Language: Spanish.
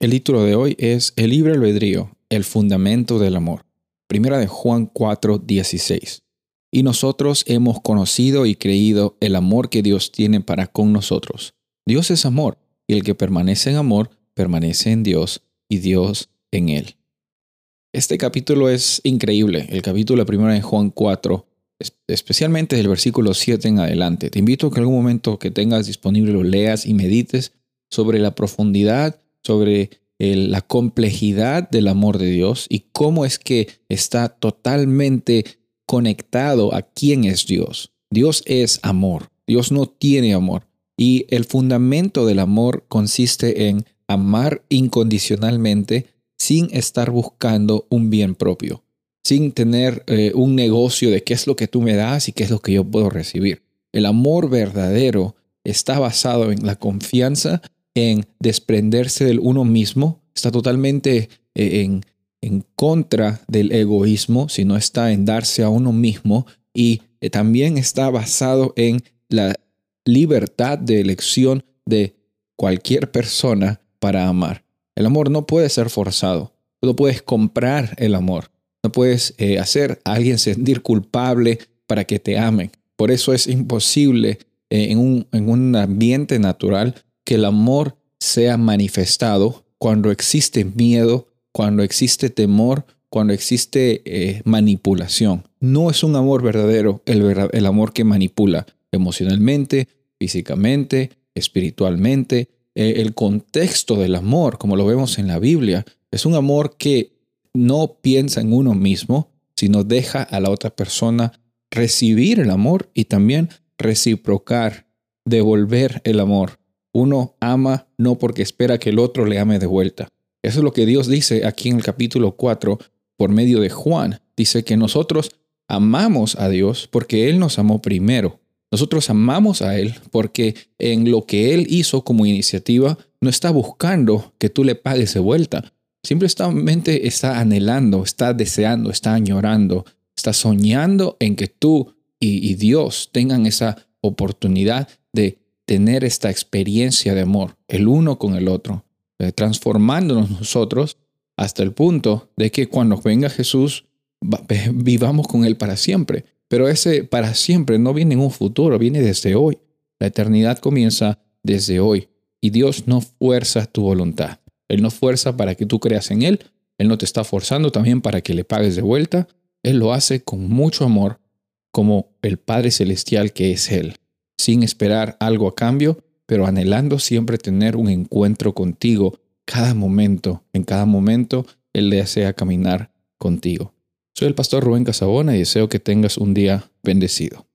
El título de hoy es El libre albedrío, el fundamento del amor. Primera de Juan 4, 16. Y nosotros hemos conocido y creído el amor que Dios tiene para con nosotros. Dios es amor, y el que permanece en amor, permanece en Dios, y Dios en él. Este capítulo es increíble, el capítulo primero de Juan 4, especialmente del versículo 7 en adelante. Te invito a que en algún momento que tengas disponible lo leas y medites sobre la profundidad sobre la complejidad del amor de Dios y cómo es que está totalmente conectado a quién es Dios. Dios es amor, Dios no tiene amor. Y el fundamento del amor consiste en amar incondicionalmente sin estar buscando un bien propio, sin tener eh, un negocio de qué es lo que tú me das y qué es lo que yo puedo recibir. El amor verdadero está basado en la confianza en desprenderse del uno mismo, está totalmente eh, en, en contra del egoísmo, sino está en darse a uno mismo y eh, también está basado en la libertad de elección de cualquier persona para amar. El amor no puede ser forzado. No puedes comprar el amor. No puedes eh, hacer a alguien sentir culpable para que te amen. Por eso es imposible en, un, en un ambiente natural que el amor sea manifestado cuando existe miedo, cuando existe temor, cuando existe eh, manipulación. No es un amor verdadero el, amor que manipula emocionalmente, físicamente, espiritualmente. Eh, el contexto del amor, como lo vemos en la Biblia, es un amor que no piensa en uno mismo, sino deja a la otra persona recibir el amor y también reciprocar, devolver el amor. Uno ama no porque espera que el otro le ame de vuelta. Eso es lo que Dios dice aquí en el capítulo 4 por medio de Juan. Dice que nosotros amamos a Dios porque Él nos amó primero. Nosotros amamos a Él porque en lo que Él hizo como iniciativa no está buscando que tú le pagues de vuelta. Simplemente está anhelando, está deseando, está añorando, está soñando en que tú y, y Dios tengan esa oportunidad de tener esta experiencia de amor, el uno con el otro, eh, transformándonos nosotros hasta el punto de que cuando venga Jesús vivamos con Él para siempre. Pero ese para siempre no viene en un futuro, viene desde hoy. La eternidad comienza desde hoy y Dios no fuerza tu voluntad. Él no fuerza para que tú creas en Él. Él no te está forzando también para que le pagues de vuelta. Él lo hace con mucho amor, como el Padre Celestial que es Él sin esperar algo a cambio, pero anhelando siempre tener un encuentro contigo cada momento. En cada momento Él desea caminar contigo. Soy el pastor Rubén Casabona y deseo que tengas un día bendecido.